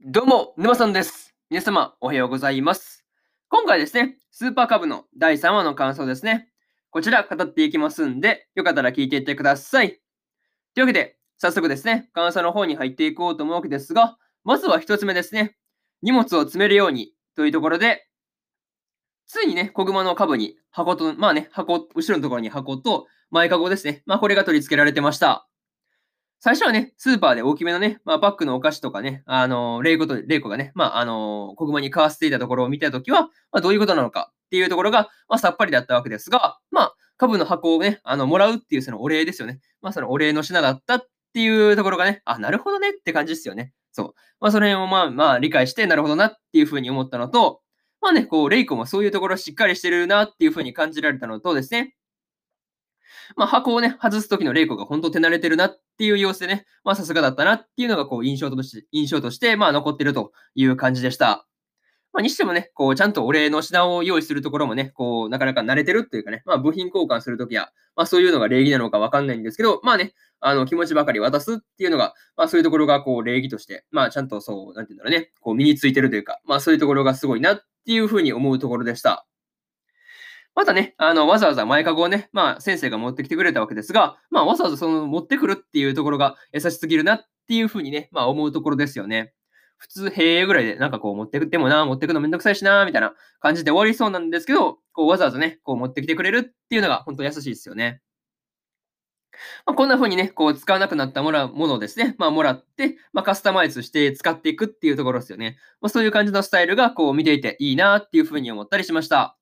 どうも、沼さんです。皆様、おはようございます。今回ですね、スーパーカブの第3話の感想ですね。こちら語っていきますんで、よかったら聞いていってください。というわけで、早速ですね、感想の方に入っていこうと思うわけですが、まずは一つ目ですね。荷物を詰めるようにというところで、ついにね、小熊の株に箱と、まあね、箱、後ろのところに箱と前かごですね。まあこれが取り付けられてました。最初はね、スーパーで大きめのね、まあ、パックのお菓子とかね、あのー、レイコと、レイコがね、まあ、あのー、小熊に買わせていたところを見たときは、まあ、どういうことなのかっていうところが、まあ、さっぱりだったわけですが、まあ、株の箱をね、あの、もらうっていうそのお礼ですよね。まあ、そのお礼の品だったっていうところがね、あ、なるほどねって感じですよね。そう。まあ、その辺をまあ、まあ、理解して、なるほどなっていうふうに思ったのと、まあね、こう、レイコもそういうところしっかりしてるなっていうふうに感じられたのとですね、まあ、箱をね、外す時のレイコが本当手慣れてるなっていう様子でね、まあ、さすがだったなっていうのが、こう、印象として、印象として、まあ、残ってるという感じでした。まあ、にしてもね、こう、ちゃんとお礼の品を用意するところもね、こう、なかなか慣れてるっていうかね、まあ、部品交換するときや、まあ、そういうのが礼儀なのかわかんないんですけど、まあね、あの、気持ちばかり渡すっていうのが、まあ、そういうところが、こう、礼儀として、まあ、ちゃんとそう、なんていうんだろうね、こう、身についてるというか、まあ、そういうところがすごいなっていうふうに思うところでした。またね、あの、わざわざ前かごをね、まあ、先生が持ってきてくれたわけですが、まあ、わざわざその持ってくるっていうところが優しすぎるなっていうふうにね、まあ、思うところですよね。普通、へえぐらいで、なんかこう、持ってくってもな、持ってくのめんどくさいしな、みたいな感じで終わりそうなんですけど、こう、わざわざね、こう、持ってきてくれるっていうのが、本当優しいですよね。まあ、こんな風にね、こう、使わなくなったものものをですね、まあ、もらって、まあ、カスタマイズして使っていくっていうところですよね。まあ、そういう感じのスタイルが、こう、見ていていいなっていう風に思ったりしました。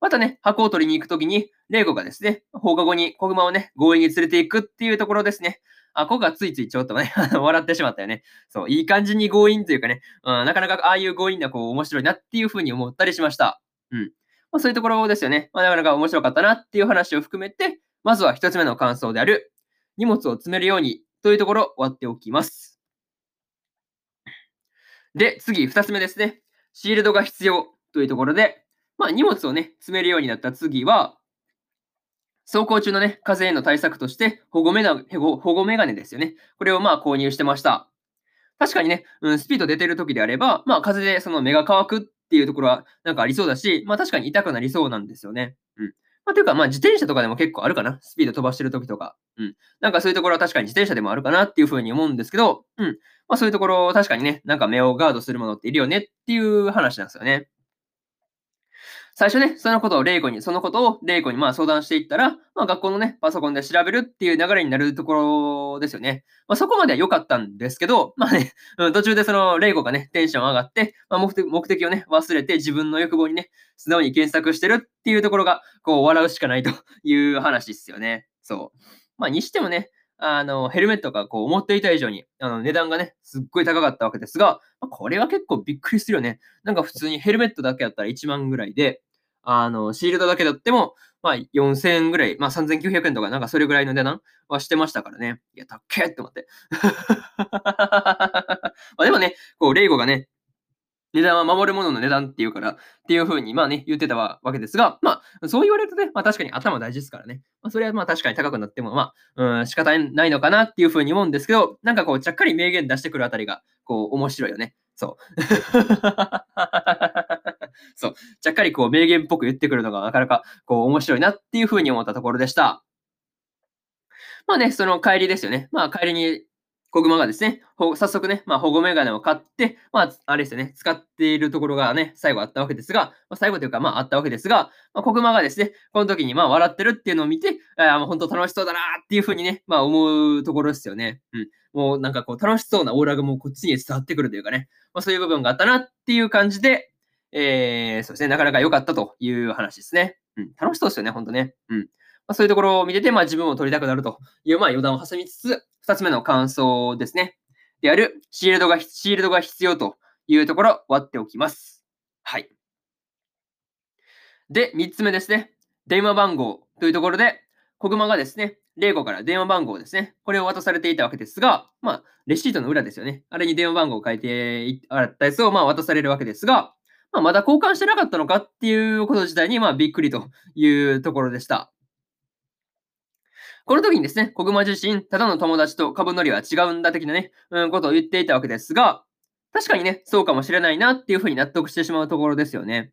またね、箱を取りに行くときに、レイコがですね、放課後に子熊をね、強引に連れていくっていうところですね。あ、ここがついついちょっとね、笑ってしまったよね。そう、いい感じに強引というかね、うん、なかなかああいう強引な、こう、面白いなっていうふうに思ったりしました。うん。まあ、そういうところですよね。まあ、なかなか面白かったなっていう話を含めて、まずは一つ目の感想である、荷物を詰めるようにというところ終わっておきます。で、次、二つ目ですね。シールドが必要というところで、まあ、荷物をね、詰めるようになった次は、走行中のね、風への対策として保護メガ、保護メガネですよね。これをまあ購入してました。確かにね、うん、スピード出てる時であれば、まあ風でその目が乾くっていうところはなんかありそうだし、まあ確かに痛くなりそうなんですよね。うん。まあというか、まあ自転車とかでも結構あるかな。スピード飛ばしてる時とか。うん。なんかそういうところは確かに自転車でもあるかなっていうふうに思うんですけど、うん。まあそういうところ確かにね、なんか目をガードするものっているよねっていう話なんですよね。最初ね、そのことをレイコに、そのことをレイコにまあ相談していったら、まあ学校のね、パソコンで調べるっていう流れになるところですよね。まあそこまでは良かったんですけど、まあね、うん、途中でそのレイコがね、テンション上がって、まあ目的目的をね、忘れて自分の欲望にね、素直に検索してるっていうところが、こう笑うしかないという話ですよね。そう。まあにしてもね、あの、ヘルメットがこう思っていた以上に、あの、値段がね、すっごい高かったわけですが、ま、これは結構びっくりするよね。なんか普通にヘルメットだけやったら1万ぐらいで、あの、シールドだけだっても、まあ、4000円ぐらい、まあ、3900円とか、なんかそれぐらいの値段はしてましたからね。いや、たっけーって思って。までもね、こう、レイゴがね、値段は守るものの値段っていうから、っていうふうに、まあね、言ってたわけですが、まあ、そう言われるとね、まあ確かに頭大事ですからね。まあ、それはまあ確かに高くなっても、まあ、うん、仕方ないのかなっていうふうに思うんですけど、なんかこう、ちゃっかり名言出してくるあたりが、こう、面白いよね。そう。そう。ちゃっかりこう名言っぽく言ってくるのがなかなかこう面白いなっていうふうに思ったところでした。まあね、その帰りですよね。まあ帰りに小熊がですね、早速ね、まあ保護メガネを買って、まああれですよね、使っているところがね、最後あったわけですが、まあ、最後というかまああったわけですが、まあ、小熊がですね、この時にまあ笑ってるっていうのを見て、あもう本当楽しそうだなっていうふうにね、まあ思うところですよね。うん。もうなんかこう楽しそうなオーラがもうこっちに伝わってくるというかね、まあそういう部分があったなっていう感じで、えー、そうですね、なかなか良かったという話ですね。うん、楽しそうですよね、ほんとね。うん。まあ、そういうところを見てて、まあ自分を取りたくなるという、まあ余談を挟みつつ、二つ目の感想ですね。である、シールドが、シールドが必要というところ、割っておきます。はい。で、三つ目ですね。電話番号というところで、小熊がですね、レイコから電話番号ですね。これを渡されていたわけですが、まあ、レシートの裏ですよね。あれに電話番号を書いてあったやつを、まあ、渡されるわけですが、まあ、まだ交換してなかったのかっていうこと自体に、まあ、びっくりというところでした。この時にですね、小熊自身、ただの友達と株乗りは違うんだ的なね、うん、ことを言っていたわけですが、確かにね、そうかもしれないなっていうふうに納得してしまうところですよね。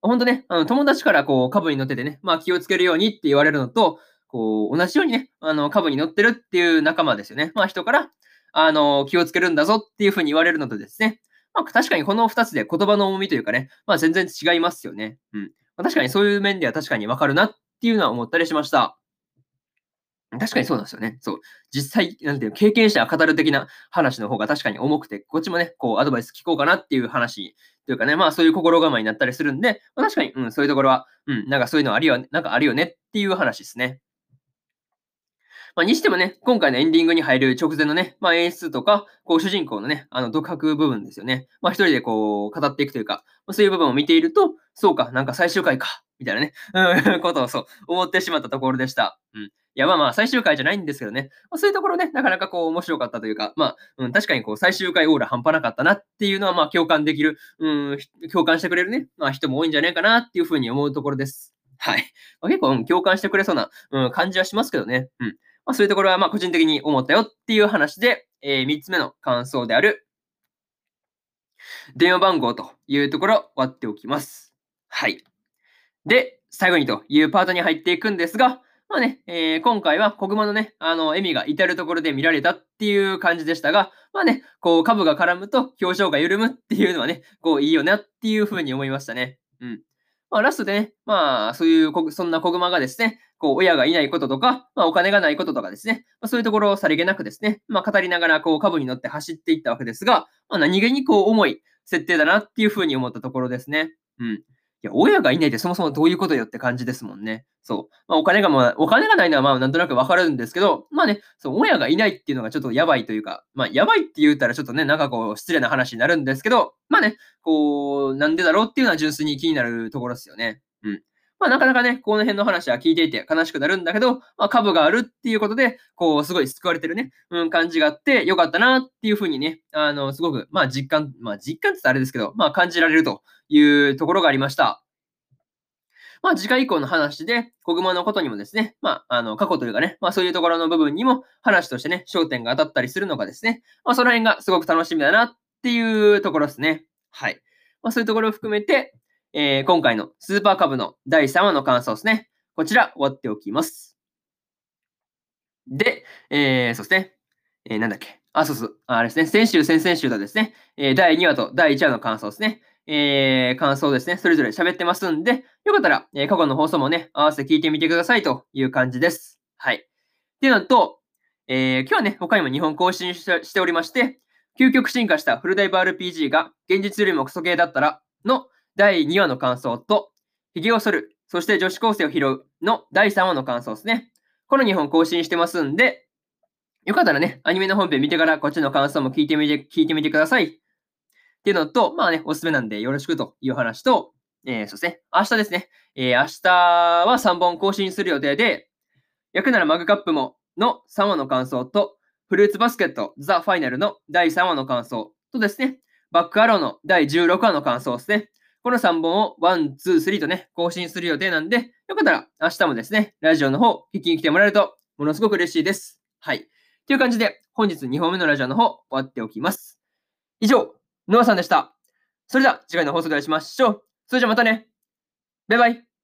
ほんとね、あの、友達からこう、株に乗っててね、まあ、気をつけるようにって言われるのと、こう、同じようにね、あの、株に乗ってるっていう仲間ですよね。まあ、人から、あの、気をつけるんだぞっていうふうに言われるのとですね、まあ、確かにこの2つで言葉の重みというかね、まあ、全然違いますよね。うん。まあ、確かにそういう面では確かにわかるなっていうのは思ったりしました。確かにそうなんですよね。そう。実際、なんていう、経験者が語る的な話の方が確かに重くて、こっちもね、こう、アドバイス聞こうかなっていう話というかね、まあそういう心構えになったりするんで、まあ、確かに、うん、そういうところは、うん、なんかそういうのあるよ、なんかあるよねっていう話ですね。まあ、にしてもね、今回のエンディングに入る直前のね、まあ、演出とか、こう主人公のね、あの独白部分ですよね。まあ、一人でこう語っていくというか、そういう部分を見ていると、そうか、なんか最終回か、みたいなね、うん、ことをそう思ってしまったところでした。うん。いや、まあまあ、最終回じゃないんですけどね。まあ、そういうところね、なかなかこう面白かったというか、まあ、うん、確かにこう最終回オーラ半端なかったなっていうのは、まあ共感できる、うん、共感してくれるね、まあ人も多いんじゃないかなっていうふうに思うところです。はい。まあ、結構、うん、共感してくれそうな、うん、感じはしますけどね。うん。まあ、そういうところは、まあ、個人的に思ったよっていう話で、えー、3つ目の感想である、電話番号というところ、割っておきます。はい。で、最後にというパートに入っていくんですが、まあね、えー、今回は小熊のね、あの、笑みが至るところで見られたっていう感じでしたが、まあね、こう、株が絡むと表情が緩むっていうのはね、こう、いいよなっていうふうに思いましたね。うん。まあ、ラストでね、まあ、そういう、そんな子熊がですね、こう、親がいないこととか、まあ、お金がないこととかですね、まあ、そういうところをさりげなくですね、まあ、語りながら、こう、株に乗って走っていったわけですが、まあ、何気にこう、重い設定だなっていうふうに思ったところですね。うん。いや、親がいないってそもそもどういうことよって感じですもんね。そう。まあ、お金が、まあ、お金がないのはまあ、なんとなくわかるんですけど、まあね、そう、親がいないっていうのがちょっとやばいというか、まあ、やばいって言ったらちょっとね、なんかこう、失礼な話になるんですけど、まあね、こう、なんでだろうっていうのは純粋に気になるところですよね。まあ、なかなかね、この辺の話は聞いていて悲しくなるんだけど、まあ、株があるっていうことで、こう、すごい救われてるね、うん、感じがあって、よかったなっていうふうにね、あの、すごく、まあ、実感、まあ、実感って言ったらあれですけど、まあ、感じられるというところがありました。まあ、次回以降の話で、小熊のことにもですね、まあ、あの、過去というかね、まあ、そういうところの部分にも話としてね、焦点が当たったりするのがですね、まあ、その辺がすごく楽しみだなっていうところですね。はい。まあ、そういうところを含めて、えー、今回のスーパーカブの第3話の感想ですね。こちら、終わっておきます。で、えー、そして、えー、なんだっけ。あ、そうそう。あれですね。先週、先々週とですね、えー、第2話と第1話の感想ですね。えー、感想ですね。それぞれ喋ってますんで、よかったら、えー、過去の放送もね、合わせて聞いてみてくださいという感じです。はい。っていうのと、えー、今日はね、他にも日本更新しておりまして、究極進化したフルダイブ RPG が現実よりもクソゲーだったらの第2話の感想と、髭を剃る、そして女子高生を拾うの第3話の感想ですね。この2本更新してますんで、よかったらね、アニメの本編見てからこっちの感想も聞いてみて、聞いてみてください。っていうのと、まあね、おすすめなんでよろしくという話と、えー、そうですね、明日ですね、えー、明日は3本更新する予定で、焼くならマグカップもの3話の感想と、フルーツバスケットザ・ファイナルの第3話の感想とですね、バックアローの第16話の感想ですね。この3本を1、2、3とね、更新する予定なんで、よかったら明日もですね、ラジオの方、聞きに来てもらえると、ものすごく嬉しいです。はい。という感じで、本日2本目のラジオの方、終わっておきます。以上、ノアさんでした。それでは次回の放送でお会いしましょう。それじゃまたね。バイバイ。